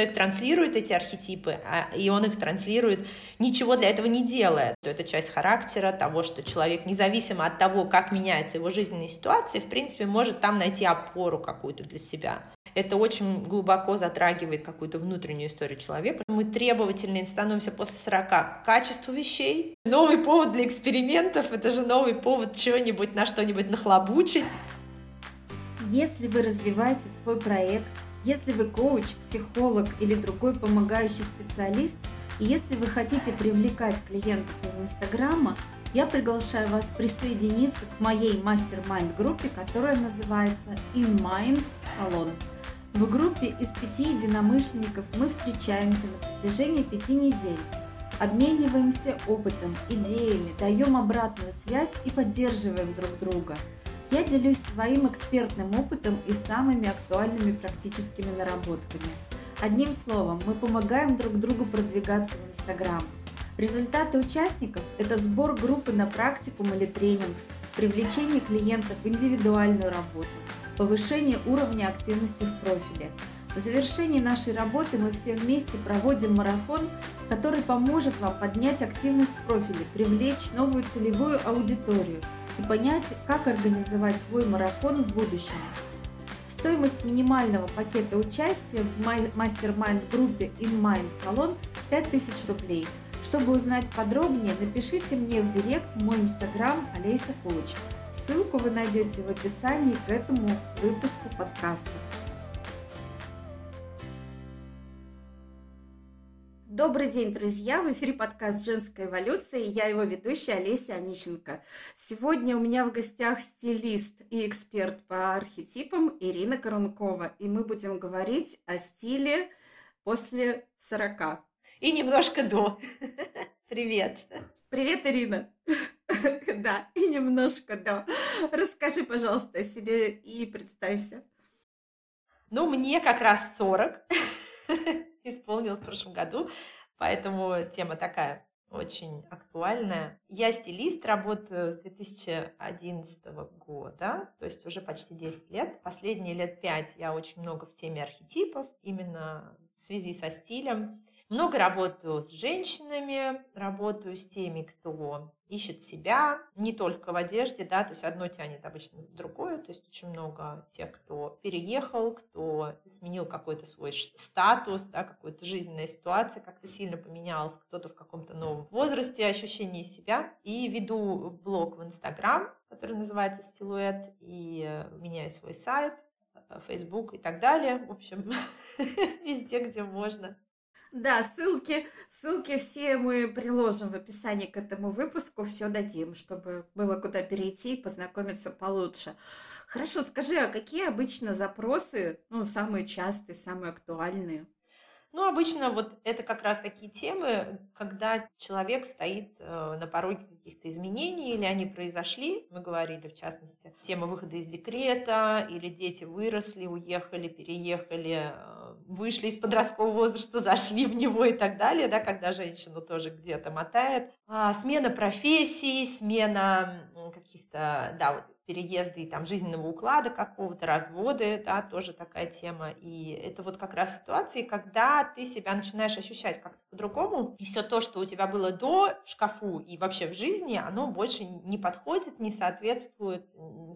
человек транслирует эти архетипы, а, и он их транслирует, ничего для этого не делая. Это часть характера, того, что человек, независимо от того, как меняется его жизненная ситуация, в принципе, может там найти опору какую-то для себя. Это очень глубоко затрагивает какую-то внутреннюю историю человека. Мы требовательны становимся после 40 к качеству вещей. Новый повод для экспериментов — это же новый повод чего-нибудь на что-нибудь нахлобучить. Если вы развиваете свой проект, если вы коуч, психолог или другой помогающий специалист, и если вы хотите привлекать клиентов из Инстаграма, я приглашаю вас присоединиться к моей мастер-майнд группе, которая называется In Mind Salon. В группе из пяти единомышленников мы встречаемся на протяжении пяти недель, обмениваемся опытом, идеями, даем обратную связь и поддерживаем друг друга. Я делюсь своим экспертным опытом и самыми актуальными практическими наработками. Одним словом, мы помогаем друг другу продвигаться в Инстаграм. Результаты участников – это сбор группы на практикум или тренинг, привлечение клиентов в индивидуальную работу, повышение уровня активности в профиле. В завершении нашей работы мы все вместе проводим марафон, который поможет вам поднять активность в профиле, привлечь новую целевую аудиторию и понять, как организовать свой марафон в будущем. Стоимость минимального пакета участия в мастер-майнд группе InMind Salon 5000 рублей. Чтобы узнать подробнее, напишите мне в директ мой инстаграм Олеся Коуч. Ссылку вы найдете в описании к этому выпуску подкаста. Добрый день, друзья! В эфире подкаст «Женская эволюция» и я его ведущая Олеся Онищенко. Сегодня у меня в гостях стилист и эксперт по архетипам Ирина Коронкова. И мы будем говорить о стиле после 40. И немножко до. Привет! Привет, Ирина! Да, и немножко до. Расскажи, пожалуйста, о себе и представься. Ну, мне как раз 40 исполнилось в прошлом году, поэтому тема такая очень актуальная. Я стилист, работаю с 2011 года, то есть уже почти 10 лет. Последние лет 5 я очень много в теме архетипов, именно в связи со стилем. Много работаю с женщинами, работаю с теми, кто ищет себя, не только в одежде, да, то есть одно тянет обычно другое, то есть очень много тех, кто переехал, кто сменил какой-то свой статус, да, какую-то жизненная ситуация как-то сильно поменялась, кто-то в каком-то новом возрасте, ощущение себя. И веду блог в Инстаграм, который называется «Стилуэт», и у меня есть свой сайт, Facebook и так далее. В общем, везде, где можно. Да, ссылки, ссылки все мы приложим в описании к этому выпуску, все дадим, чтобы было куда перейти и познакомиться получше. Хорошо, скажи, а какие обычно запросы, ну, самые частые, самые актуальные? Ну, обычно вот это как раз такие темы, когда человек стоит э, на пороге каких-то изменений, или они произошли, мы говорили, в частности, тема выхода из декрета, или дети выросли, уехали, переехали, э, вышли из подросткового возраста, зашли в него и так далее, да, когда женщину тоже где-то мотает. А, смена профессии, смена каких-то, да, вот переезды и там жизненного уклада какого-то, разводы, да, тоже такая тема. И это вот как раз ситуации, когда ты себя начинаешь ощущать как-то по-другому, и все то, что у тебя было до в шкафу и вообще в жизни, оно больше не подходит, не соответствует,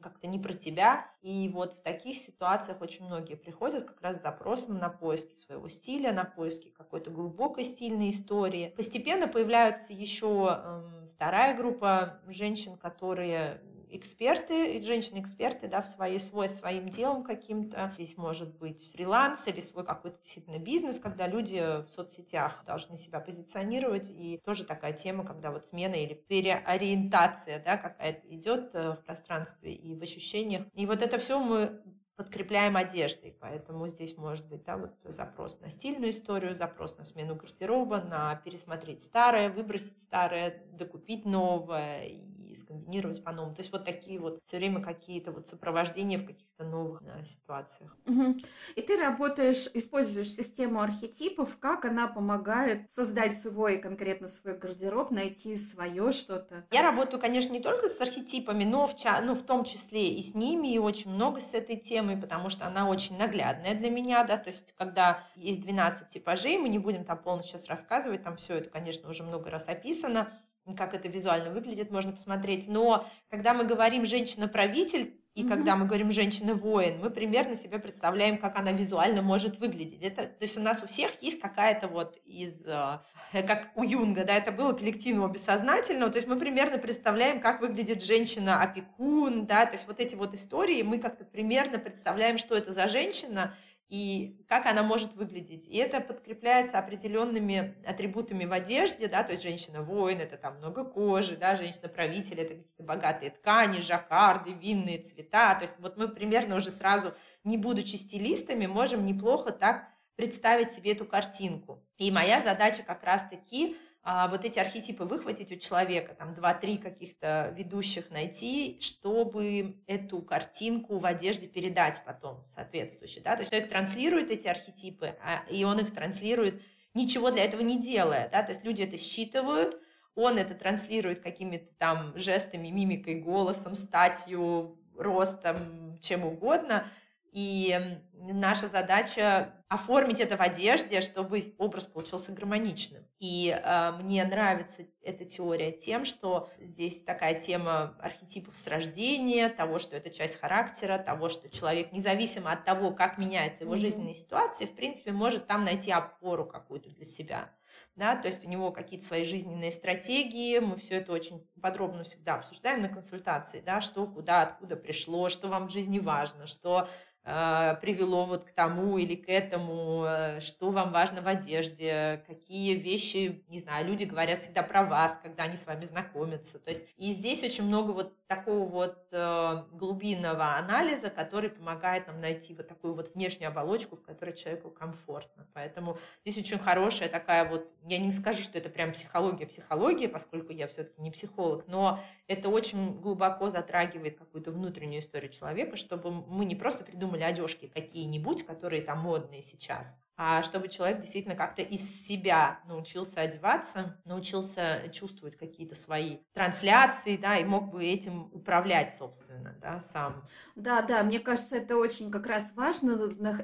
как-то не про тебя. И вот в таких ситуациях очень многие приходят как раз с запросом на поиски своего стиля, на поиски какой-то глубокой стильной истории. Постепенно появляются еще э, вторая группа женщин, которые эксперты, женщины-эксперты, да, в своей, свой своим делом каким-то. Здесь может быть фриланс или свой какой-то действительно бизнес, когда люди в соцсетях должны себя позиционировать. И тоже такая тема, когда вот смена или переориентация, да, какая-то идет э, в пространстве и в ощущениях. И вот это все мы подкрепляем одеждой, поэтому здесь может быть да, вот запрос на стильную историю, запрос на смену гардероба, на пересмотреть старое, выбросить старое, докупить новое и скомбинировать по-новому. То есть вот такие вот все время какие-то вот сопровождения в каких-то новых да, ситуациях. Угу. И ты работаешь, используешь систему архетипов, как она помогает создать свой, конкретно свой гардероб, найти свое что-то? Я работаю, конечно, не только с архетипами, но в, ча- ну, в том числе и с ними, и очень много с этой темой, потому что она очень наглядная для меня, да, то есть когда есть 12 типажей, мы не будем там полностью сейчас рассказывать, там все это, конечно, уже много раз описано, как это визуально выглядит, можно посмотреть. Но когда мы говорим «женщина-правитель», и mm-hmm. когда мы говорим «женщина-воин», мы примерно себе представляем, как она визуально может выглядеть. Это, то есть у нас у всех есть какая-то вот из, э, как у Юнга, да, это было коллективного бессознательного, то есть мы примерно представляем, как выглядит женщина-опекун, да, то есть вот эти вот истории, мы как-то примерно представляем, что это за женщина, и как она может выглядеть. И это подкрепляется определенными атрибутами в одежде, да, то есть женщина-воин, это там много кожи, да, женщина-правитель, это какие-то богатые ткани, жаккарды, винные цвета, то есть вот мы примерно уже сразу, не будучи стилистами, можем неплохо так представить себе эту картинку. И моя задача как раз-таки а, вот эти архетипы выхватить у человека, там два-три каких-то ведущих найти, чтобы эту картинку в одежде передать потом соответствующе. Да? То есть человек транслирует эти архетипы, а, и он их транслирует, ничего для этого не делая. Да? То есть люди это считывают, он это транслирует какими-то там жестами, мимикой, голосом, статью, ростом, чем угодно – и наша задача оформить это в одежде, чтобы образ получился гармоничным. И э, мне нравится эта теория тем, что здесь такая тема архетипов с рождения, того, что это часть характера, того, что человек, независимо от того, как меняется его mm-hmm. жизненная ситуация, в принципе, может там найти опору какую-то для себя. Да, то есть у него какие-то свои жизненные стратегии, мы все это очень подробно всегда обсуждаем на консультации, да, что, куда, откуда пришло, что вам в жизни важно, что Э, привело вот к тому или к этому, э, что вам важно в одежде, какие вещи, не знаю, люди говорят всегда про вас, когда они с вами знакомятся. То есть и здесь очень много вот такого вот э, глубинного анализа, который помогает нам найти вот такую вот внешнюю оболочку, в которой человеку комфортно. Поэтому здесь очень хорошая такая вот, я не скажу, что это прям психология, психология, поскольку я все-таки не психолог, но это очень глубоко затрагивает какую-то внутреннюю историю человека, чтобы мы не просто придумали одежки какие-нибудь, которые там модные сейчас, а чтобы человек действительно как-то из себя научился одеваться, научился чувствовать какие-то свои трансляции, да, и мог бы этим управлять, собственно, да, сам. Да, да, мне кажется, это очень как раз важно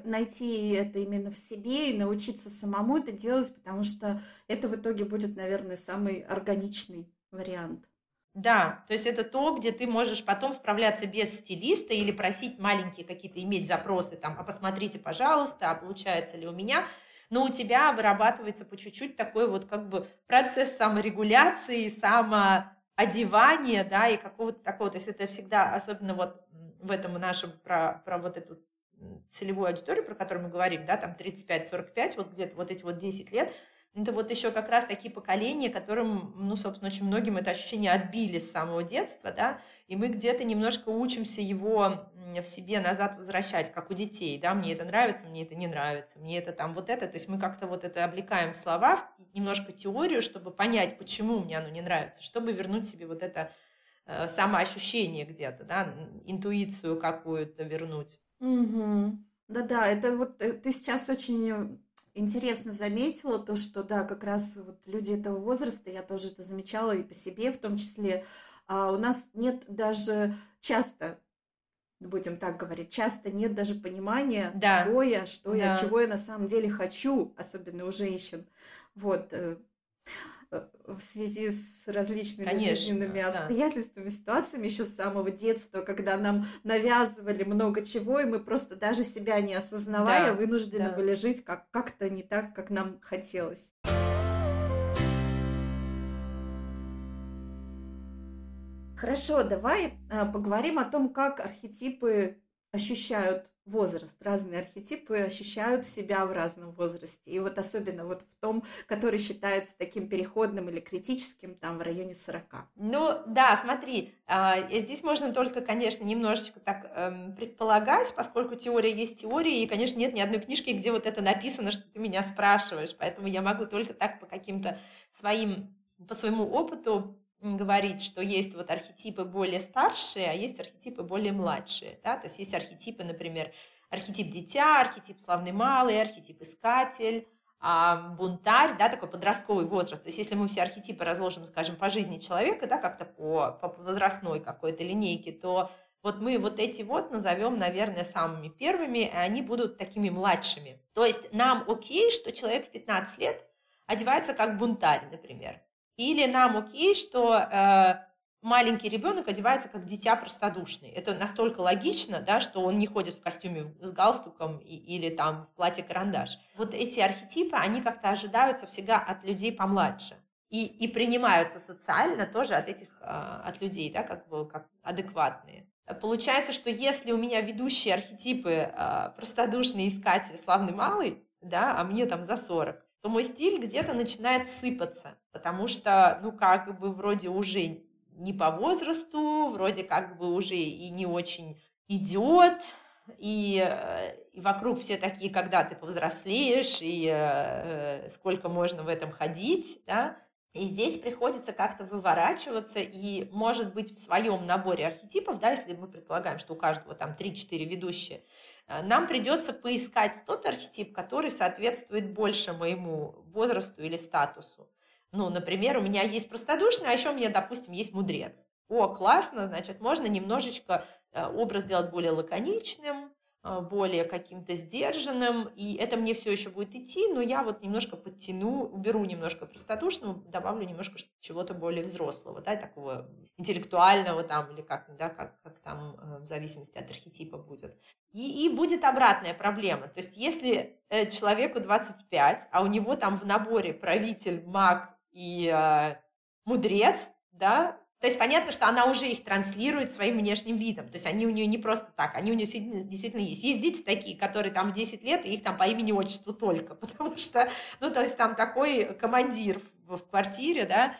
найти это именно в себе и научиться самому это делать, потому что это в итоге будет, наверное, самый органичный вариант. Да, то есть это то, где ты можешь потом справляться без стилиста или просить маленькие какие-то, иметь запросы, там, а посмотрите, пожалуйста, а получается ли у меня, но у тебя вырабатывается по чуть-чуть такой вот как бы процесс саморегуляции, самоодевания, да, и какого-то такого, то есть это всегда, особенно вот в этом нашем, про, про вот эту целевую аудиторию, про которую мы говорим, да, там 35-45, вот где-то вот эти вот 10 лет, это вот еще как раз такие поколения, которым, ну, собственно, очень многим это ощущение отбили с самого детства, да, и мы где-то немножко учимся его в себе назад возвращать, как у детей, да, мне это нравится, мне это не нравится, мне это там вот это, то есть мы как-то вот это облекаем в слова, в немножко теорию, чтобы понять, почему мне оно не нравится, чтобы вернуть себе вот это э, самоощущение где-то, да, интуицию какую-то вернуть. Угу. Да-да, это вот э, ты сейчас очень интересно заметила то, что да, как раз вот люди этого возраста, я тоже это замечала и по себе в том числе, а у нас нет даже часто будем так говорить, часто нет даже понимания, да. кто я, что да. я, чего я на самом деле хочу, особенно у женщин. Вот. Э, в связи с различными Конечно, жизненными обстоятельствами, да. ситуациями еще с самого детства, когда нам навязывали много чего, и мы просто даже себя не осознавая, да, вынуждены да. были жить как- как-то не так, как нам хотелось. Хорошо, давай а, поговорим о том, как архетипы ощущают возраст, разные архетипы ощущают себя в разном возрасте. И вот особенно вот в том, который считается таким переходным или критическим, там в районе 40. Ну да, смотри, а, здесь можно только, конечно, немножечко так эм, предполагать, поскольку теория есть теория, и, конечно, нет ни одной книжки, где вот это написано, что ты меня спрашиваешь, поэтому я могу только так по каким-то своим, по своему опыту говорить, что есть вот архетипы более старшие, а есть архетипы более младшие, да, то есть есть архетипы, например, архетип дитя, архетип славный малый, архетип искатель, а, бунтарь, да, такой подростковый возраст. То есть если мы все архетипы разложим, скажем, по жизни человека, да, как-то по, по возрастной какой-то линейке, то вот мы вот эти вот назовем, наверное, самыми первыми, и они будут такими младшими. То есть нам окей, что человек в 15 лет одевается как бунтарь, например. Или нам окей, что э, маленький ребенок одевается как дитя простодушный. Это настолько логично, да, что он не ходит в костюме с галстуком и, или там в платье-карандаш. Вот эти архетипы, они как-то ожидаются всегда от людей помладше. И, и принимаются социально тоже от этих, э, от людей, да, как бы как адекватные. Получается, что если у меня ведущие архетипы э, простодушный искатель, славный малый, да, а мне там за 40, то мой стиль где-то начинает сыпаться, потому что, ну, как бы вроде уже не по возрасту, вроде как бы уже и не очень идет, и, э, и вокруг все такие, когда ты повзрослеешь, и э, сколько можно в этом ходить, да, и здесь приходится как-то выворачиваться и, может быть, в своем наборе архетипов, да, если мы предполагаем, что у каждого там 3-4 ведущие, э, нам придется поискать тот архетип, который соответствует больше моему возрасту или статусу. Ну, например, у меня есть простодушный, а еще у меня, допустим, есть мудрец. О, классно, значит, можно немножечко э, образ сделать более лаконичным, более каким-то сдержанным, и это мне все еще будет идти, но я вот немножко подтяну, уберу немножко простодушного, добавлю немножко чего-то более взрослого, да, такого интеллектуального там, или как, да, как, как там э, в зависимости от архетипа будет. И, и будет обратная проблема. То есть, если человеку 25, а у него там в наборе правитель, маг и э, мудрец, да, то есть понятно, что она уже их транслирует своим внешним видом. То есть они у нее не просто так, они у нее действительно, есть. Есть дети такие, которые там 10 лет, и их там по имени отчеству только, потому что, ну, то есть там такой командир в, в квартире, да,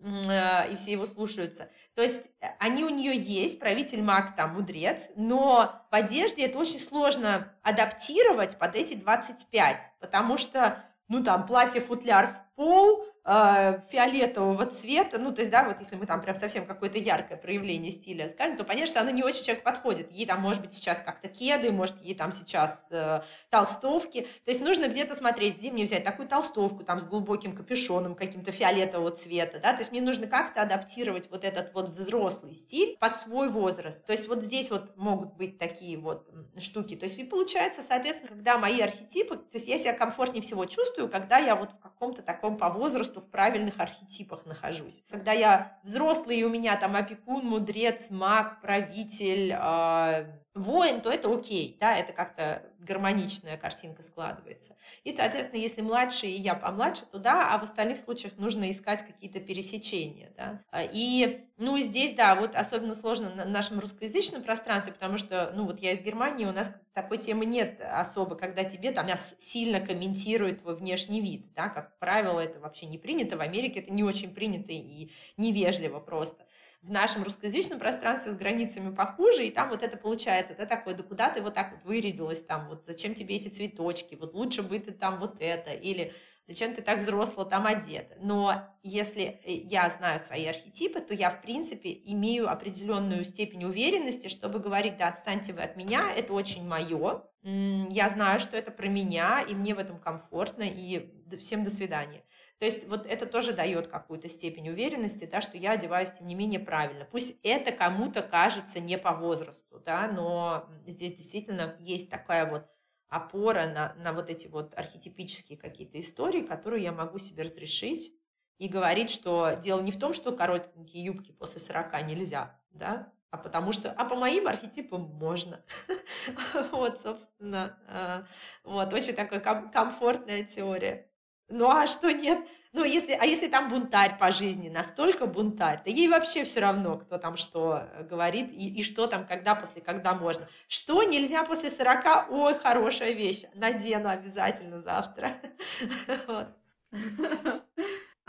э, и все его слушаются. То есть э, они у нее есть, правитель маг там, мудрец, но в одежде это очень сложно адаптировать под эти 25, потому что, ну, там, платье-футляр в пол, э, фиолетового цвета, ну, то есть, да, вот если мы там прям совсем какое-то яркое проявление стиля скажем, то, понятно, что она не очень человек подходит. Ей там, может быть, сейчас как-то кеды, может, ей там сейчас э, толстовки. То есть нужно где-то смотреть, где мне взять такую толстовку там с глубоким капюшоном каким-то фиолетового цвета, да, то есть мне нужно как-то адаптировать вот этот вот взрослый стиль под свой возраст. То есть вот здесь вот могут быть такие вот штуки. То есть и получается, соответственно, когда мои архетипы, то есть я себя комфортнее всего чувствую, когда я вот в каком-то таком по возрасту в правильных архетипах нахожусь. Когда я взрослый, и у меня там опекун, мудрец, маг, правитель, э, воин, то это окей, да, это как-то гармоничная картинка складывается. И, соответственно, если младше и я помладше, то да, а в остальных случаях нужно искать какие-то пересечения, да. И, ну, здесь, да, вот особенно сложно на нашем русскоязычном пространстве, потому что, ну, вот я из Германии, у нас такой темы нет особо, когда тебе там сильно комментируют твой внешний вид, да, как правило, это вообще не принято, в Америке это не очень принято и невежливо просто в нашем русскоязычном пространстве с границами похуже, и там вот это получается, да, такое, да куда ты вот так вот вырядилась там, вот зачем тебе эти цветочки, вот лучше бы ты там вот это, или зачем ты так взросло там одета. Но если э, я знаю свои архетипы, то я, в принципе, имею определенную степень уверенности, чтобы говорить, да, отстаньте вы от меня, это очень мое, я знаю, что это про меня, и мне в этом комфортно, и всем до свидания. То есть вот это тоже дает какую-то степень уверенности, да, что я одеваюсь, тем не менее, правильно. Пусть это кому-то кажется не по возрасту, да, но здесь действительно есть такая вот опора на, на вот эти вот архетипические какие-то истории, которые я могу себе разрешить и говорить, что дело не в том, что коротенькие юбки после 40 нельзя, да, а потому что, а по моим архетипам можно. вот, собственно, э, вот, очень такая комфортная теория. Ну а что нет? Ну, если, а если там бунтарь по жизни, настолько бунтарь, то ей вообще все равно, кто там что э, говорит и, и что там, когда, после, когда можно. Что нельзя после 40? Ой, хорошая вещь, надену обязательно завтра.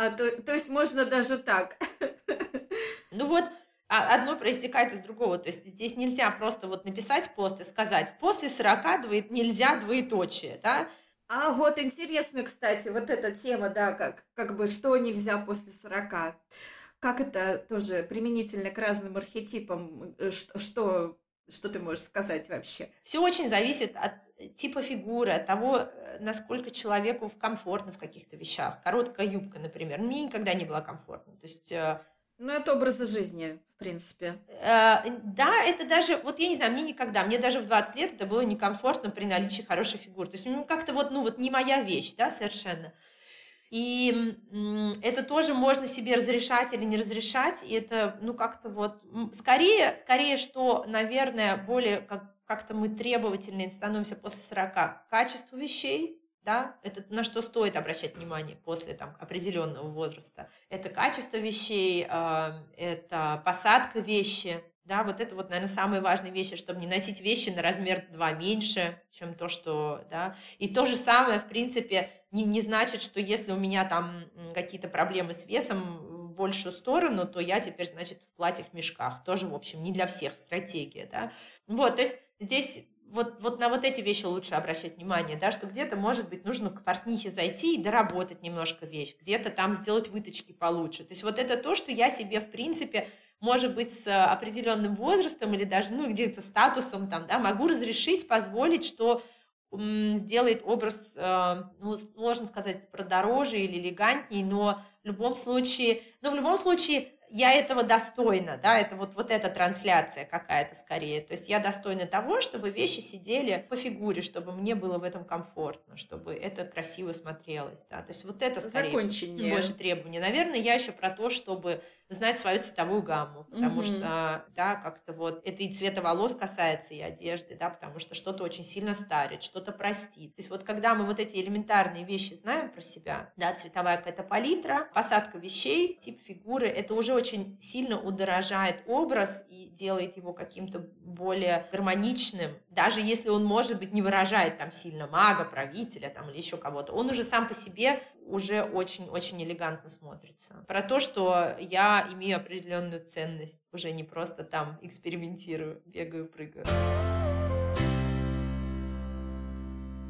А то, то есть можно даже так? Ну вот, а одно проистекает из другого. То есть здесь нельзя просто вот написать пост и сказать, после 40 двоет, нельзя двоеточие, да? А вот интересно, кстати, вот эта тема, да, как, как бы что нельзя после 40. Как это тоже применительно к разным архетипам? Э, что, что ты можешь сказать вообще? Все очень зависит от типа фигуры, от того, э, насколько человеку комфортно в каких-то вещах. Короткая юбка, например. Мне никогда не было комфортно. То есть э, ну, это образа жизни, в принципе. Э, да, это даже, вот я не знаю, мне никогда, мне даже в 20 лет это было некомфортно при наличии хорошей фигуры. То есть, ну, как-то вот, ну, вот не моя вещь, да, совершенно. И это тоже можно себе разрешать или не разрешать. И это, ну, как-то вот, скорее, скорее, что, наверное, более как, как-то мы требовательные становимся после 40 к качеству вещей, да, это на что стоит обращать внимание после там, определенного возраста. Это качество вещей, э, это посадка вещи, да, вот это вот, наверное, самые важные вещи, чтобы не носить вещи на размер 2 меньше, чем то, что, да. И то же самое, в принципе, не, не значит, что если у меня там какие-то проблемы с весом в большую сторону, то я теперь, значит, в платьях-мешках. Тоже, в общем, не для всех стратегия, да. Вот, то есть здесь вот, вот на вот эти вещи лучше обращать внимание, да, что где-то, может быть, нужно к портнихе зайти и доработать немножко вещь, где-то там сделать выточки получше. То есть вот это то, что я себе, в принципе, может быть, с определенным возрастом или даже, ну, где-то статусом там, да, могу разрешить, позволить, что сделает образ, э, ну, сложно сказать, продороже или элегантней, но в любом случае, но в любом случае я этого достойна, да, это вот, вот эта трансляция какая-то скорее. То есть я достойна того, чтобы вещи сидели по фигуре, чтобы мне было в этом комфортно, чтобы это красиво смотрелось, да. То есть вот это скорее Закончение. больше требования. Наверное, я еще про то, чтобы знать свою цветовую гамму, потому угу. что, да, как-то вот это и цвета волос касается, и одежды, да, потому что что-то очень сильно старит, что-то простит. То есть вот когда мы вот эти элементарные вещи знаем про себя, да, цветовая какая-то палитра, посадка вещей, тип фигуры, это уже очень сильно удорожает образ и делает его каким-то более гармоничным, даже если он, может быть, не выражает там сильно мага, правителя там или еще кого-то, он уже сам по себе уже очень-очень элегантно смотрится. Про то, что я имею определенную ценность, уже не просто там экспериментирую, бегаю, прыгаю.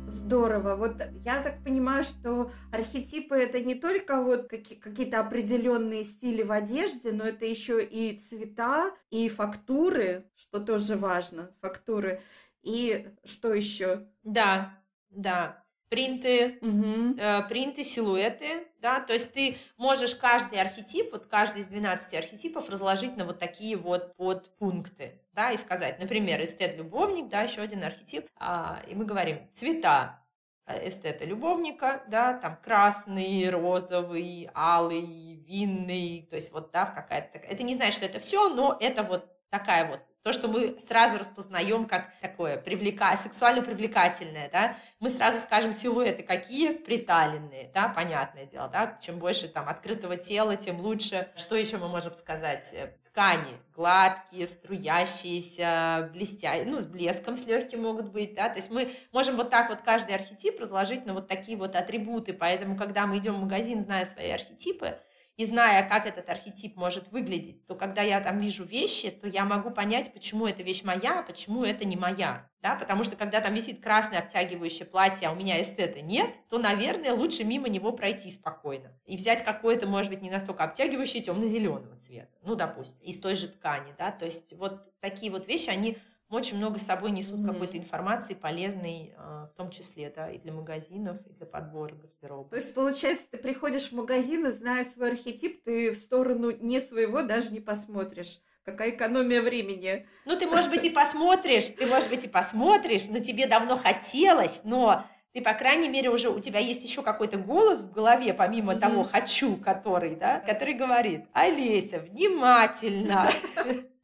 Здорово. Вот я так понимаю, что архетипы это не только вот какие-то определенные стили в одежде, но это еще и цвета, и фактуры, что тоже важно, фактуры. И что еще? Да, да принты, угу. э, принты, силуэты, да, то есть ты можешь каждый архетип, вот каждый из 12 архетипов разложить на вот такие вот подпункты, да, и сказать, например, эстет-любовник, да, еще один архетип, а, и мы говорим цвета э, эстета-любовника, да, там красный, розовый, алый, винный, то есть вот, да, в какая-то, это не значит, что это все, но это вот такая вот то, что мы сразу распознаем как такое привлека... сексуально привлекательное, да, мы сразу скажем силуэты какие приталенные, да, понятное дело, да, чем больше там открытого тела, тем лучше. Что еще мы можем сказать? Ткани гладкие, струящиеся, блестящие, ну, с блеском, с легким могут быть, да, то есть мы можем вот так вот каждый архетип разложить на вот такие вот атрибуты, поэтому, когда мы идем в магазин, зная свои архетипы, и зная, как этот архетип может выглядеть, то когда я там вижу вещи, то я могу понять, почему эта вещь моя, а почему это не моя. Да? Потому что когда там висит красное обтягивающее платье, а у меня эстета нет, то, наверное, лучше мимо него пройти спокойно. И взять какое-то, может быть, не настолько обтягивающее темно-зеленого цвета. Ну, допустим, из той же ткани. Да? То есть вот такие вот вещи, они очень много с собой несут mm-hmm. какой-то информации полезной, а, в том числе, да, и для магазинов, и для подбора гардероба. То есть, получается, ты приходишь в магазин и, зная свой архетип, ты в сторону не своего даже не посмотришь. Какая экономия времени. Ну, ты, может быть, и посмотришь, ты, может быть, и посмотришь, но тебе давно хотелось, но ты, по крайней мере, уже у тебя есть еще какой-то голос в голове, помимо mm-hmm. того «хочу», который, да, который говорит «Олеся, внимательно!»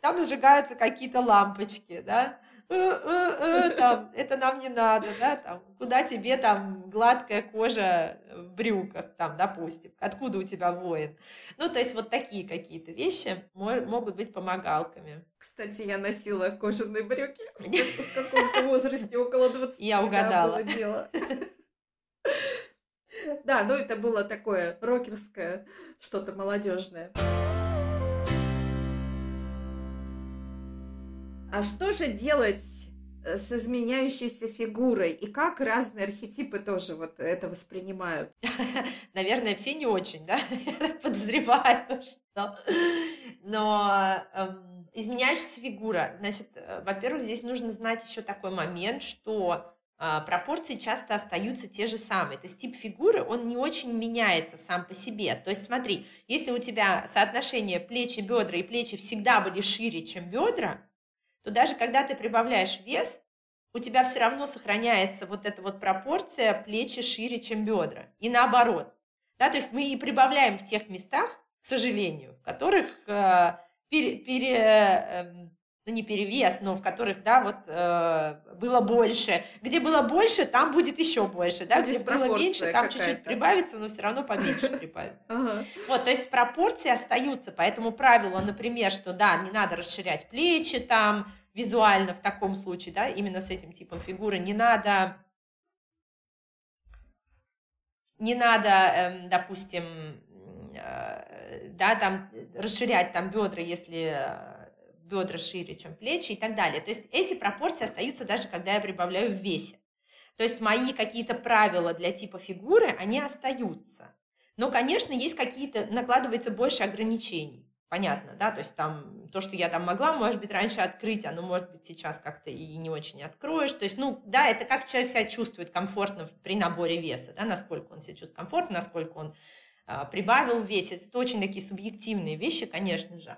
Там сжигаются какие-то лампочки, да, э, э, э, там, это нам не надо, да, там, куда тебе там гладкая кожа в брюках, там, допустим, откуда у тебя воин. Ну, то есть вот такие какие-то вещи могут быть помогалками. Кстати, я носила кожаные брюки в каком-то возрасте, около 20 Я угадала. дело. Да, ну это было такое рокерское, что-то молодежное. А что же делать э, с изменяющейся фигурой, и как разные архетипы тоже вот это воспринимают? Наверное, все не очень, да? Я подозреваю, что... Но эм, изменяющаяся фигура, значит, э, во-первых, здесь нужно знать еще такой момент, что а, пропорции часто остаются те же самые. То есть тип фигуры, он не очень меняется сам по себе. То есть смотри, если у тебя соотношение плечи-бедра и плечи всегда были шире, чем бедра, то даже когда ты прибавляешь вес, у тебя все равно сохраняется вот эта вот пропорция плечи шире, чем бедра. И наоборот. Да, то есть мы и прибавляем в тех местах, к сожалению, в которых э, пере, пере, э, ну не перевес, но в которых, да, вот э, было больше. Где было больше, там будет еще больше, да, где было меньше, там чуть-чуть прибавится, но все равно поменьше прибавится. Вот, то есть пропорции остаются, поэтому правило, например, что да, не надо расширять плечи там визуально в таком случае, да, именно с этим типом фигуры, не надо не надо, эм, допустим, э, да, там расширять там бедра, если бедра шире, чем плечи и так далее. То есть эти пропорции остаются даже когда я прибавляю в весе. То есть мои какие-то правила для типа фигуры, они остаются. Но, конечно, есть какие-то, накладывается больше ограничений. Понятно, да, то есть там то, что я там могла, может быть, раньше открыть, оно может быть сейчас как-то и не очень откроешь. То есть, ну, да, это как человек себя чувствует комфортно при наборе веса, да, насколько он себя чувствует комфортно, насколько он а, прибавил в весе. Это очень такие субъективные вещи, конечно же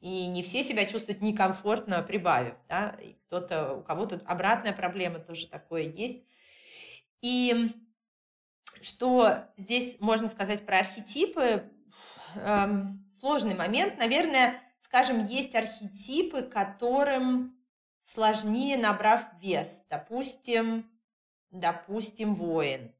и не все себя чувствуют некомфортно, прибавив, да, и кто-то, у кого-то обратная проблема тоже такое есть. И что здесь можно сказать про архетипы? Эм, сложный момент. Наверное, скажем, есть архетипы, которым сложнее, набрав вес. Допустим, допустим, воин.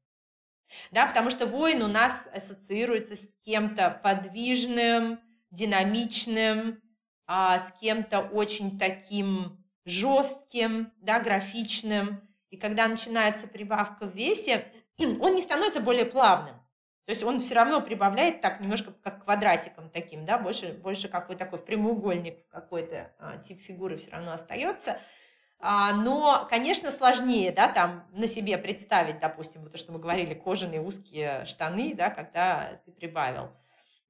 Да, потому что воин у нас ассоциируется с кем-то подвижным, динамичным, а, с кем-то очень таким жестким, да, графичным. И когда начинается прибавка в весе, он не становится более плавным. То есть он все равно прибавляет так немножко как квадратиком таким, да, больше, больше какой такой прямоугольник какой-то а, тип фигуры все равно остается. А, но, конечно, сложнее, да, там на себе представить, допустим, вот то, что мы говорили, кожаные узкие штаны, да, когда ты прибавил.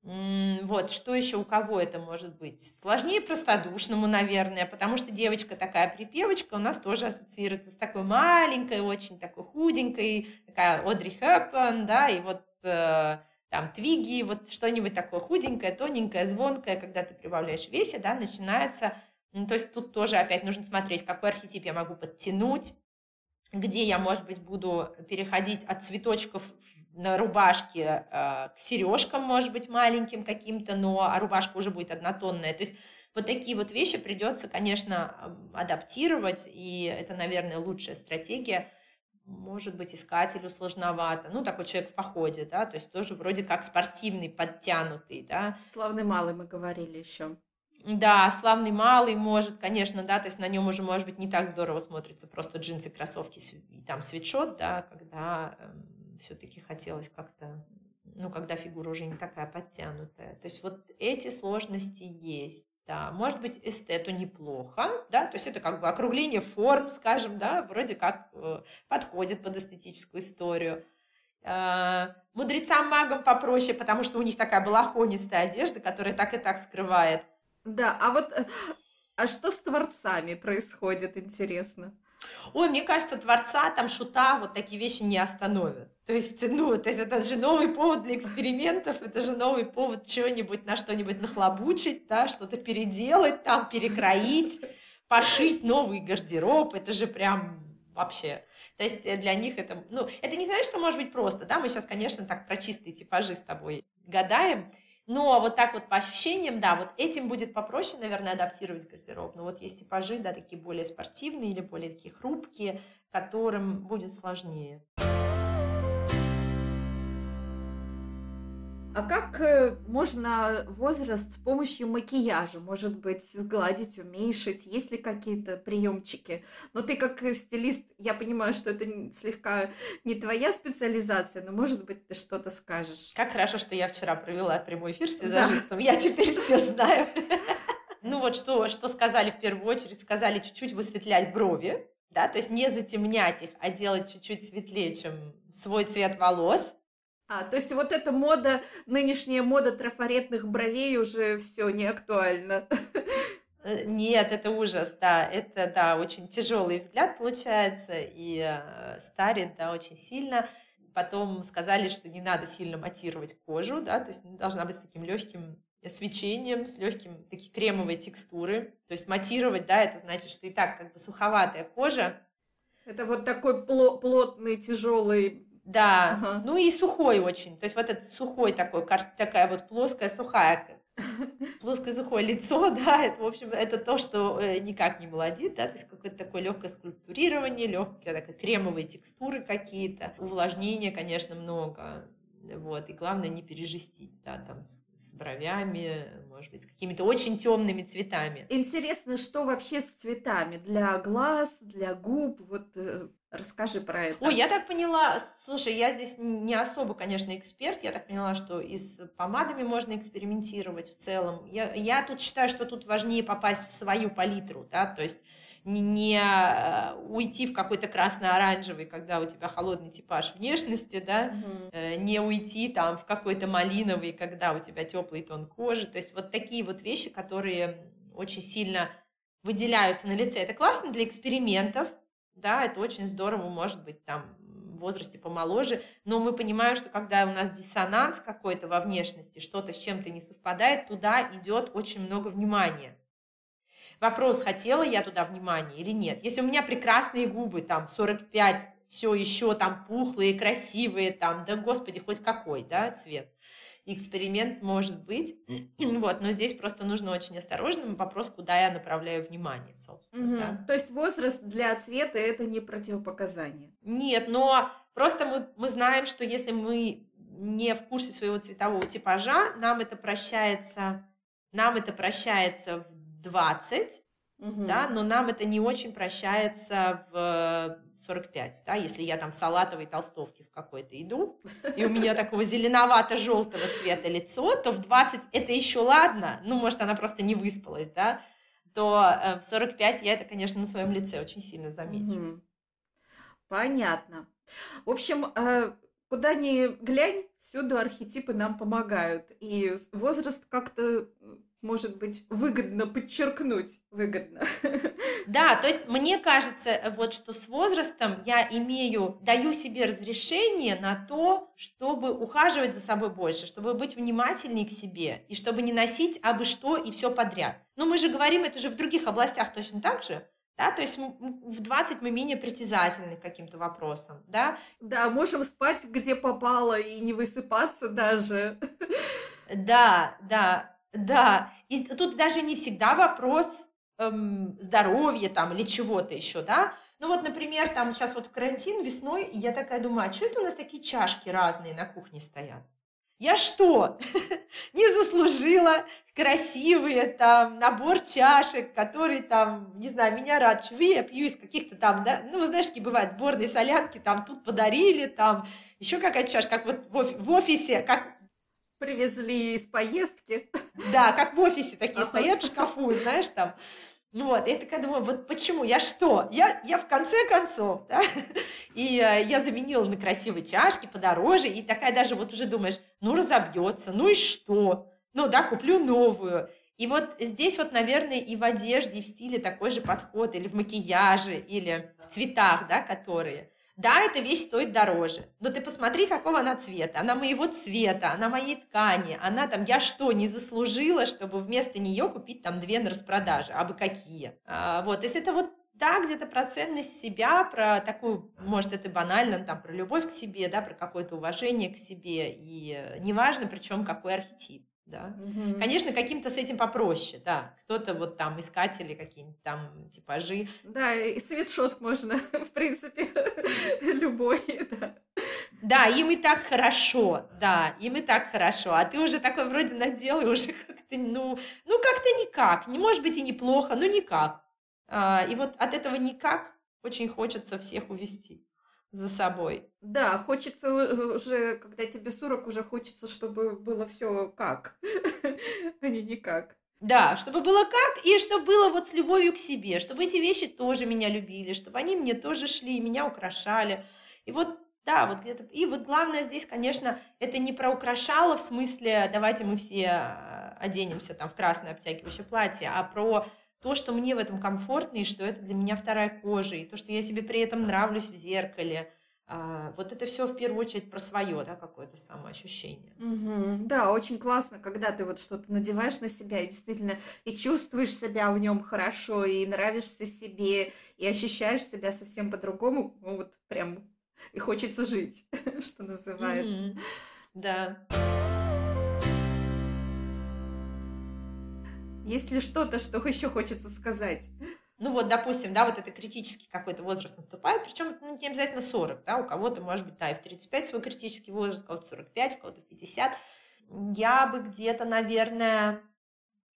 Вот, что еще у кого это может быть? Сложнее простодушному, наверное, потому что девочка такая припевочка у нас тоже ассоциируется с такой маленькой, очень такой худенькой, такая Одри Хэппен, да, и вот э, там твиги, вот что-нибудь такое худенькое, тоненькое, звонкое, когда ты прибавляешь в весе, да, начинается, ну, то есть тут тоже опять нужно смотреть, какой архетип я могу подтянуть, где я, может быть, буду переходить от цветочков на рубашке э, к сережкам, может быть, маленьким каким-то, но а рубашка уже будет однотонная. То есть вот такие вот вещи придется, конечно, адаптировать, и это, наверное, лучшая стратегия. Может быть, искателю сложновато. Ну, такой человек в походе, да, то есть тоже вроде как спортивный, подтянутый, да. Славный малый мы говорили еще. Да, славный малый может, конечно, да, то есть на нем уже, может быть, не так здорово смотрится просто джинсы, кроссовки и там свитшот, да, когда эм, все-таки хотелось как-то, ну, когда фигура уже не такая подтянутая. То есть вот эти сложности есть, да. Может быть, эстету неплохо, да, то есть это как бы округление форм, скажем, да, вроде как э, подходит под эстетическую историю. Э, мудрецам-магам попроще, потому что у них такая балахонистая одежда, которая так и так скрывает. Да, а вот, э, а что с творцами происходит, интересно? Ой, мне кажется, творца, там, шута, вот такие вещи не остановят. То есть, ну, то есть это же новый повод для экспериментов, это же новый повод чего-нибудь на что-нибудь нахлобучить, да, что-то переделать, там, перекроить, пошить новый гардероб, это же прям вообще. То есть для них это, ну, это не знаешь, что может быть просто, да, мы сейчас, конечно, так про чистые типажи с тобой гадаем, но вот так вот по ощущениям, да, вот этим будет попроще, наверное, адаптировать гардероб. Но вот есть типажи, да, такие более спортивные или более такие хрупкие, которым будет сложнее. А как э, можно возраст с помощью макияжа, может быть, сгладить, уменьшить? Есть ли какие-то приемчики? Но ты как стилист, я понимаю, что это слегка не твоя специализация, но, может быть, ты что-то скажешь. Как хорошо, что я вчера провела прямой эфир с визажистом. Да. Я теперь все знаю. Ну вот что, что сказали в первую очередь, сказали чуть-чуть высветлять брови, да, то есть не затемнять их, а делать чуть-чуть светлее, чем свой цвет волос. А, то есть вот эта мода, нынешняя мода трафаретных бровей уже все не актуальна. Э, нет, это ужас, да, это, да, очень тяжелый взгляд получается и э, старит, да, очень сильно. Потом сказали, что не надо сильно матировать кожу, да, то есть должна быть с таким легким свечением, с легким, такие кремовые текстуры. То есть матировать, да, это значит, что и так как бы суховатая кожа. Это вот такой плотный, тяжелый да, ага. ну и сухой очень. То есть вот этот сухой такой, такая вот плоская, сухая, плоское сухое лицо, да, это, в общем, это то, что э, никак не молодит, да, то есть какое-то такое легкое скульптурирование, легкие такие кремовые текстуры какие-то, увлажнения, конечно, много. Вот, и главное не пережестить, да, там с, с бровями, может быть, с какими-то очень темными цветами. Интересно, что вообще с цветами для глаз, для губ, вот э, расскажи про это. Ой, я так поняла, слушай, я здесь не особо, конечно, эксперт, я так поняла, что и с помадами можно экспериментировать в целом. Я, я тут считаю, что тут важнее попасть в свою палитру, да, то есть не, не э, уйти в какой-то красно-оранжевый, когда у тебя холодный типаж внешности, да, угу. не уйти там в какой-то малиновый, когда у тебя теплый тон кожи. То есть вот такие вот вещи, которые очень сильно выделяются на лице. Это классно для экспериментов, да, это очень здорово, может быть, там в возрасте помоложе, но мы понимаем, что когда у нас диссонанс какой-то во внешности, что-то с чем-то не совпадает, туда идет очень много внимания. Вопрос, хотела я туда внимания или нет. Если у меня прекрасные губы, там, в 45, все еще там пухлые, красивые, там, да, господи, хоть какой, да, цвет. Эксперимент может быть, вот, но здесь просто нужно очень осторожным вопрос, куда я направляю внимание, собственно. Угу. Да. То есть возраст для цвета это не противопоказание? Нет, но просто мы, мы знаем, что если мы не в курсе своего цветового типажа, нам это прощается, нам это прощается в 20, угу. да, но нам это не очень прощается в 45, да, если я там в салатовой толстовке в какой-то иду, и у меня такого зеленовато-желтого цвета лицо, то в 20 это еще ладно, ну, может, она просто не выспалась, да, то э, в 45 я это, конечно, на своем лице очень сильно замечу. Угу. Понятно. В общем, э, куда ни глянь, всюду архетипы нам помогают. И возраст как-то может быть, выгодно подчеркнуть, выгодно. Да, то есть мне кажется, э, вот что с возрастом я имею, даю себе разрешение на то, чтобы ухаживать за собой больше, чтобы быть внимательнее к себе и чтобы не носить абы что и все подряд. Но мы же говорим, это же в других областях точно так же. Да, то есть в 20 мы менее притязательны к каким-то вопросам, да? Да, можем спать где попало и не высыпаться даже. Да, да. Да, и тут даже не всегда вопрос эм, здоровья там или чего-то еще, да. Ну вот, например, там сейчас вот в карантин весной, я такая думаю, а что это у нас такие чашки разные на кухне стоят? Я что, не заслужила красивые там набор чашек, который там, не знаю, меня рад, чего я пью из каких-то там, да, ну, знаешь, какие бывают сборные солянки, там тут подарили, там еще какая-то чашка, как вот в офисе, как привезли из поездки. Да, как в офисе такие стоят в шкафу, знаешь, там. Вот, я такая думаю, вот почему, я что? Я, я в конце концов, да? И э, я заменила на красивые чашки подороже, и такая даже вот уже думаешь, ну разобьется, ну и что? Ну да, куплю новую. И вот здесь вот, наверное, и в одежде, и в стиле такой же подход, или в макияже, или в цветах, да, которые – да, эта вещь стоит дороже, но ты посмотри, какого она цвета. Она моего цвета, она моей ткани. Она там, я что, не заслужила, чтобы вместо нее купить там две на распродаже? А бы какие? А, вот, то есть это вот да, где-то про ценность себя, про такую, может, это банально, там, про любовь к себе, да, про какое-то уважение к себе, и э, неважно, причем какой архетип да. Угу. Конечно, каким-то с этим попроще, да. Кто-то вот там искатели какие-нибудь там типажи. Да, и свитшот можно, в принципе, любой, да. Да, им и так хорошо, да, им и так хорошо, а ты уже такой вроде надел, и уже как-то, ну, ну как-то никак, не может быть и неплохо, но никак. А, и вот от этого никак очень хочется всех увести за собой. Да, хочется уже, когда тебе 40, уже хочется, чтобы было все как, а не никак. Да, чтобы было как, и чтобы было вот с любовью к себе, чтобы эти вещи тоже меня любили, чтобы они мне тоже шли, меня украшали. И вот да, вот где-то. И вот главное здесь, конечно, это не про украшало в смысле, давайте мы все а, оденемся там в красное обтягивающее платье, а про то, что мне в этом комфортно, и что это для меня вторая кожа, и то, что я себе при этом нравлюсь в зеркале. А, вот это все в первую очередь про свое, да, какое-то самоощущение. Угу. Да, очень классно, когда ты вот что-то надеваешь на себя и действительно и чувствуешь себя в нем хорошо, и нравишься себе, и ощущаешь себя совсем по-другому, ну вот прям и хочется жить, что называется. Mm-hmm. Да. Есть ли что-то, что еще хочется сказать? Ну вот, допустим, да, вот это критический какой-то возраст наступает, причем ну, не обязательно 40, да, у кого-то, может быть, да, и в 35 свой критический возраст, у кого-то 45, у кого-то в 50. Я бы где-то, наверное,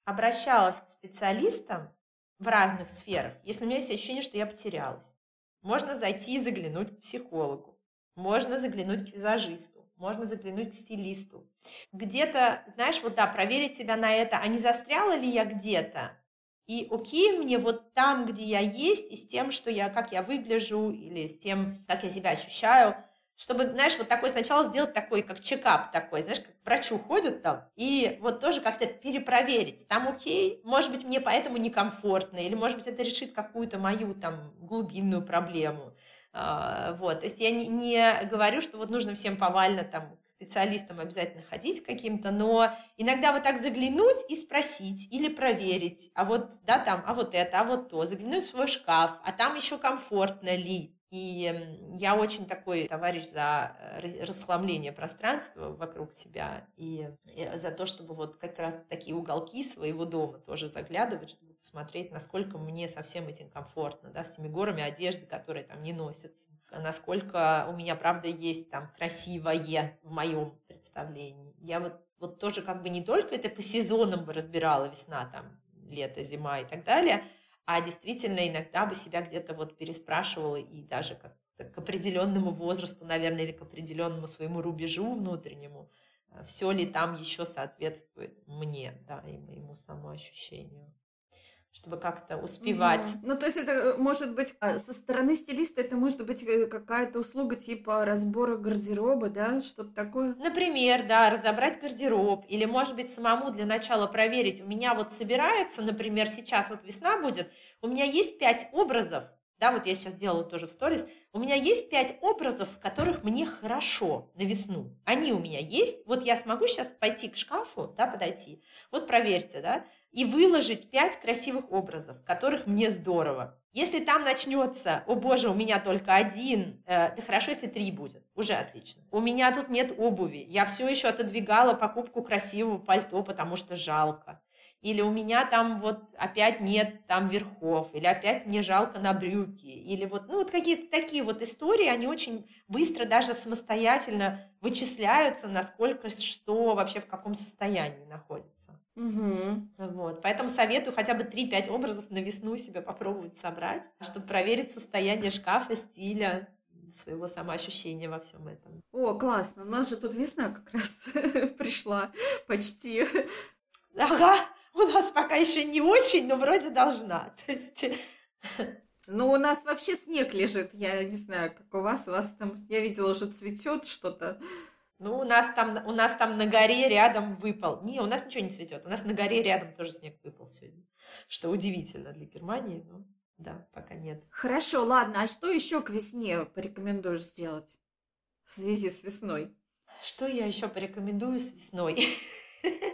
обращалась к специалистам в разных сферах, если у меня есть ощущение, что я потерялась. Можно зайти и заглянуть к психологу, можно заглянуть к визажисту, можно заглянуть к стилисту. Где-то, знаешь, вот да, проверить себя на это, а не застряла ли я где-то, и окей мне вот там, где я есть, и с тем, что я, как я выгляжу, или с тем, как я себя ощущаю, чтобы, знаешь, вот такой сначала сделать такой, как чекап такой, знаешь, как к врачу ходят там, и вот тоже как-то перепроверить, там окей, может быть, мне поэтому некомфортно, или, может быть, это решит какую-то мою там глубинную проблему, вот, то есть я не, не говорю, что вот нужно всем повально там к специалистам обязательно ходить каким-то, но иногда вот так заглянуть и спросить или проверить, а вот, да, там, а вот это, а вот то, заглянуть в свой шкаф, а там еще комфортно ли, и я очень такой товарищ за э, расхламление пространства вокруг себя и за то, чтобы вот как раз в такие уголки своего дома тоже заглядывать, чтобы посмотреть, насколько мне со всем этим комфортно, да, с теми горами одежды, которые там не носятся, насколько у меня, правда, есть там красивое в моем представлении. Я вот, вот тоже как бы не только это по сезонам разбирала, весна, там, лето, зима и так далее – а действительно иногда бы себя где-то вот переспрашивала и даже как к определенному возрасту, наверное, или к определенному своему рубежу внутреннему, э, все ли там еще соответствует мне, да, и моему самоощущению чтобы как-то успевать. Угу. Ну, то есть это э, может быть а, со стороны стилиста, это может быть э, какая-то услуга типа разбора гардероба, да, что-то такое? Например, да, разобрать гардероб, или, может быть, самому для начала проверить, у меня вот собирается, например, сейчас вот весна будет, у меня есть пять образов, да, вот я сейчас делала тоже в сторис, у меня есть пять образов, в которых мне хорошо на весну. Они у меня есть, вот я смогу сейчас пойти к шкафу, да, подойти, вот проверьте, да, и выложить пять красивых образов, которых мне здорово. Если там начнется, о боже, у меня только один, э, хорошо, если три будет, уже отлично. У меня тут нет обуви, я все еще отодвигала покупку красивого пальто, потому что жалко или у меня там вот опять нет там верхов, или опять мне жалко на брюки, или вот, ну, вот какие-то такие вот истории, они очень быстро даже самостоятельно вычисляются, насколько что вообще в каком состоянии находится. Угу. Вот, поэтому советую хотя бы 3-5 образов на весну себе попробовать собрать, чтобы проверить состояние шкафа, стиля, своего самоощущения во всем этом. О, классно. У нас же тут весна как раз пришла почти. Ага, у нас пока еще не очень, но вроде должна. То есть... Ну, у нас вообще снег лежит. Я не знаю, как у вас. У вас там, я видела, уже цветет что-то. Ну, у нас там, у нас там на горе рядом выпал. Не, у нас ничего не цветет. У нас на горе рядом тоже снег выпал сегодня. Что удивительно для Германии, но да, пока нет. Хорошо, ладно. А что еще к весне порекомендуешь сделать в связи с весной? Что я еще порекомендую с весной?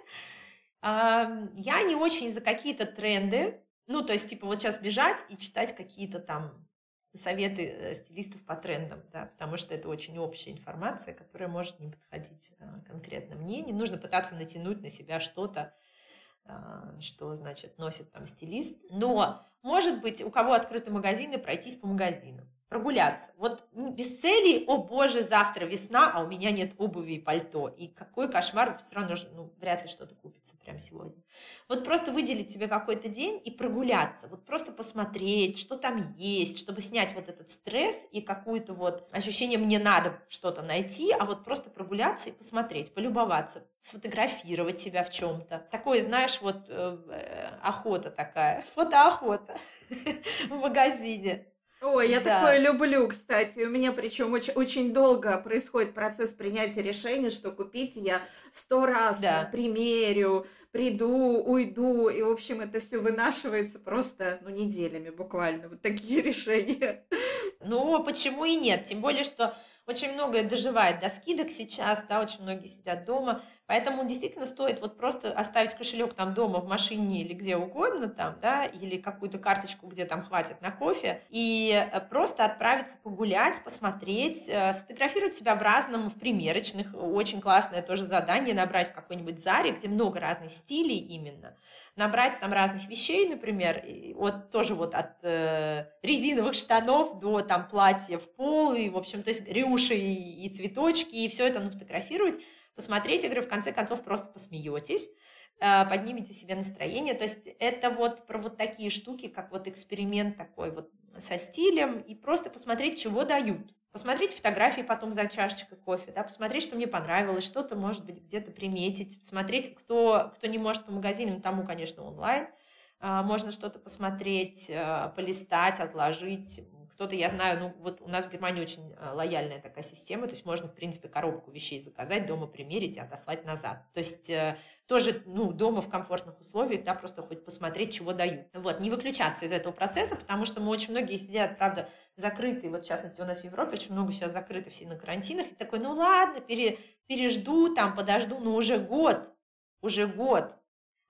Я не очень за какие-то тренды, ну, то есть, типа, вот сейчас бежать и читать какие-то там советы э, стилистов по трендам, да, потому что это очень общая информация, которая может не подходить а, конкретно мне. Не нужно пытаться натянуть на себя что-то, а, что, значит, носит там стилист. Но, может быть, у кого открыты магазины, пройтись по магазинам. Прогуляться. Вот без цели, о боже, завтра весна, а у меня нет обуви и пальто. И какой кошмар, все равно ну, вряд ли что-то купится прямо сегодня. Вот просто выделить себе какой-то день и прогуляться. Вот просто посмотреть, что там есть, чтобы снять вот этот стресс и какую-то вот ощущение «мне надо что-то найти», а вот просто прогуляться и посмотреть, полюбоваться, сфотографировать себя в чем-то. Такое, знаешь, вот э, э охота такая, фотоохота в магазине. Ой, я да. такое люблю, кстати. У меня причем очень, очень долго происходит процесс принятия решения, что купить. Я сто раз да. примерю, приду, уйду. И, в общем, это все вынашивается просто ну, неделями буквально. Вот такие решения. Ну, почему и нет? Тем более, что очень многое доживает до скидок сейчас, да, очень многие сидят дома, поэтому действительно стоит вот просто оставить кошелек там дома, в машине или где угодно там, да, или какую-то карточку, где там хватит на кофе, и э, просто отправиться погулять, посмотреть, э, сфотографировать себя в разном, в примерочных, очень классное тоже задание, набрать в какой-нибудь Заре, где много разных стилей именно, набрать там разных вещей, например, вот тоже вот от э, резиновых штанов до там платья в пол, и, в общем, то есть рюши и, и цветочки, и все это нафотографировать, посмотреть, я говорю, в конце концов просто посмеетесь, э, поднимите себе настроение, то есть это вот про вот такие штуки, как вот эксперимент такой вот со стилем, и просто посмотреть, чего дают посмотреть фотографии потом за чашечкой кофе, да, посмотреть, что мне понравилось, что-то, может быть, где-то приметить, посмотреть, кто, кто не может по магазинам, тому, конечно, онлайн, а, можно что-то посмотреть, а, полистать, отложить. Кто-то, я знаю, ну вот у нас в Германии очень а, лояльная такая система, то есть можно, в принципе, коробку вещей заказать, дома примерить и отослать назад. То есть э, тоже, ну, дома в комфортных условиях, да, просто хоть посмотреть, чего дают. Вот, не выключаться из этого процесса, потому что мы очень многие сидят, правда, закрытые, вот в частности у нас в Европе очень много сейчас закрыты все на карантинах, и такой, ну ладно, пере, пережду, там, подожду, но уже год, уже год,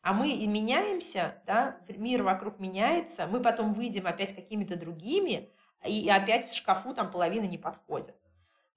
а мы и меняемся, да, мир вокруг меняется, мы потом выйдем опять какими-то другими, и опять в шкафу там половина не подходит.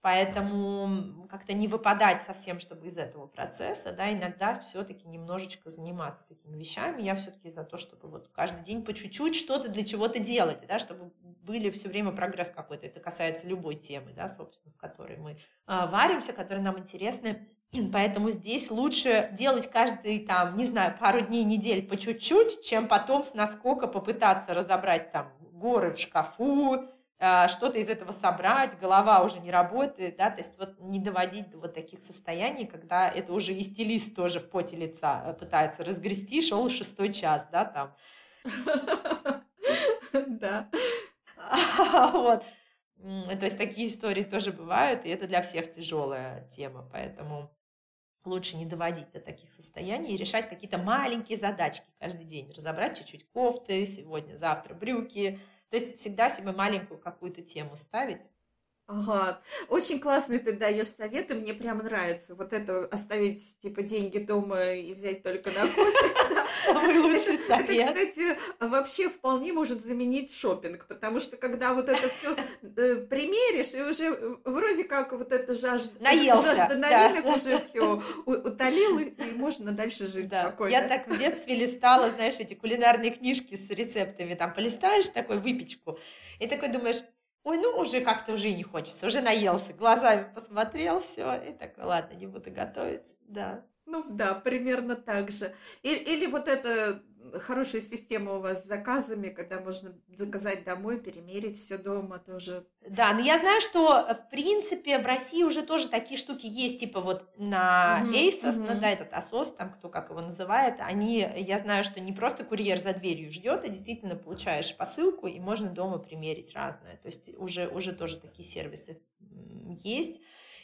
Поэтому как-то не выпадать совсем, чтобы из этого процесса, да, иногда все-таки немножечко заниматься такими вещами. Я все-таки за то, чтобы вот каждый день по чуть-чуть что-то для чего-то делать, да, чтобы были все время прогресс какой-то. Это касается любой темы, да, собственно, в которой мы а, варимся, которые нам интересны. Поэтому здесь лучше делать каждый, там, не знаю, пару дней, недель по чуть-чуть, чем потом с наскока попытаться разобрать там горы в шкафу, а, что-то из этого собрать, голова уже не работает, да, то есть вот не доводить до вот таких состояний, когда это уже и стилист тоже в поте лица э, пытается разгрести, шел шестой час, да, там. Да. Вот. То есть такие истории тоже бывают, и это для всех тяжелая тема, поэтому лучше не доводить до таких состояний и решать какие-то маленькие задачки каждый день. Разобрать чуть-чуть кофты, сегодня, завтра брюки, то есть всегда себе маленькую какую-то тему ставить. Ага, очень классный ты даешь советы, мне прям нравится. Вот это оставить типа деньги дома и взять только на. Самый лучший совет. Это, кстати, вообще вполне может заменить шопинг, потому что когда вот это все э, примеришь, и уже вроде как вот эта жажда, Наелся, жажда новинок да. уже все утолил, и можно дальше жить да. спокойно. Я так в детстве листала, знаешь, эти кулинарные книжки с рецептами, там полистаешь такой выпечку, и такой думаешь, Ой, ну уже как-то уже не хочется, уже наелся, глазами посмотрел, все, и такой, ладно, не буду готовить, да. Ну да, примерно так же. Или, или вот эта хорошая система у вас с заказами, когда можно заказать домой, перемерить все дома тоже. Да, но я знаю, что в принципе в России уже тоже такие штуки есть, типа вот на uh-huh, ASOS, uh-huh. ну да, этот ASOS, там кто как его называет, они, я знаю, что не просто курьер за дверью ждет, а действительно получаешь посылку и можно дома примерить разное. То есть уже, уже тоже такие сервисы есть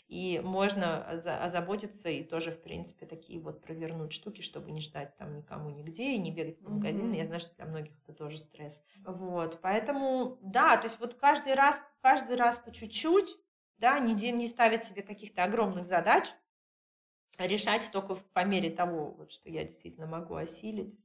и можно озаботиться и тоже, в принципе, такие вот провернуть штуки, чтобы не ждать там никому нигде и не бегать по магазину. Mm-hmm. Я знаю, что для многих это тоже стресс. Вот, поэтому, да, то есть вот каждый раз, каждый раз по чуть-чуть, да, не, не ставить себе каких-то огромных задач, решать только по мере того, вот, что я действительно могу осилить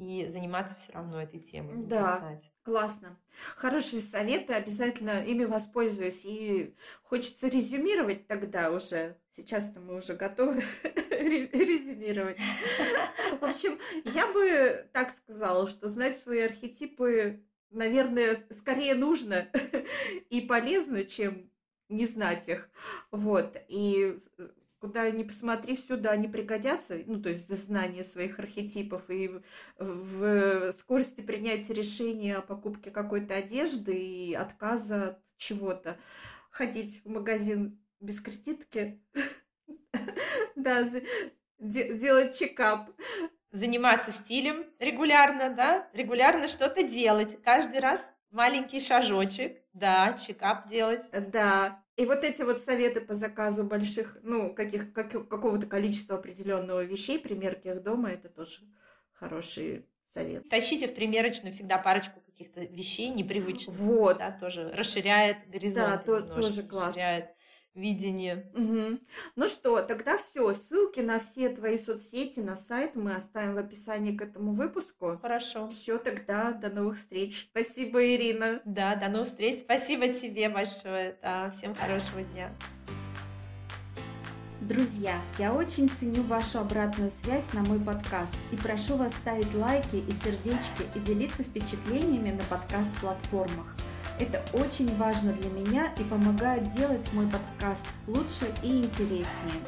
и заниматься все равно этой темой. Да, писать. классно. Хорошие советы, обязательно ими воспользуюсь. И хочется резюмировать тогда уже. Сейчас-то мы уже готовы резюмировать. В общем, я бы так сказала, что знать свои архетипы наверное, скорее нужно и полезно, чем не знать их. Вот. И куда ни посмотри, всюду они пригодятся, ну, то есть знание своих архетипов и в, в скорости принятия решения о покупке какой-то одежды и отказа от чего-то. Ходить в магазин без кредитки, да, делать чекап. Заниматься стилем регулярно, да, регулярно что-то делать, каждый раз маленький шажочек, да, чекап делать. Да, и вот эти вот советы по заказу больших, ну, каких, как, какого-то количества определенного вещей, примерки их дома, это тоже хороший совет. Тащите в примерочную всегда парочку каких-то вещей непривычных. Вот. Да, тоже расширяет горизонт. Да, тоже классно. Расширяет видение. Угу. Ну что, тогда все. Ссылки на все твои соцсети, на сайт мы оставим в описании к этому выпуску. Хорошо. Все, тогда до новых встреч. Спасибо, Ирина. Да, до новых встреч. Спасибо тебе большое. Да, всем хорошего дня. Друзья, я очень ценю вашу обратную связь на мой подкаст и прошу вас ставить лайки и сердечки и делиться впечатлениями на подкаст-платформах. Это очень важно для меня и помогает делать мой подкаст лучше и интереснее.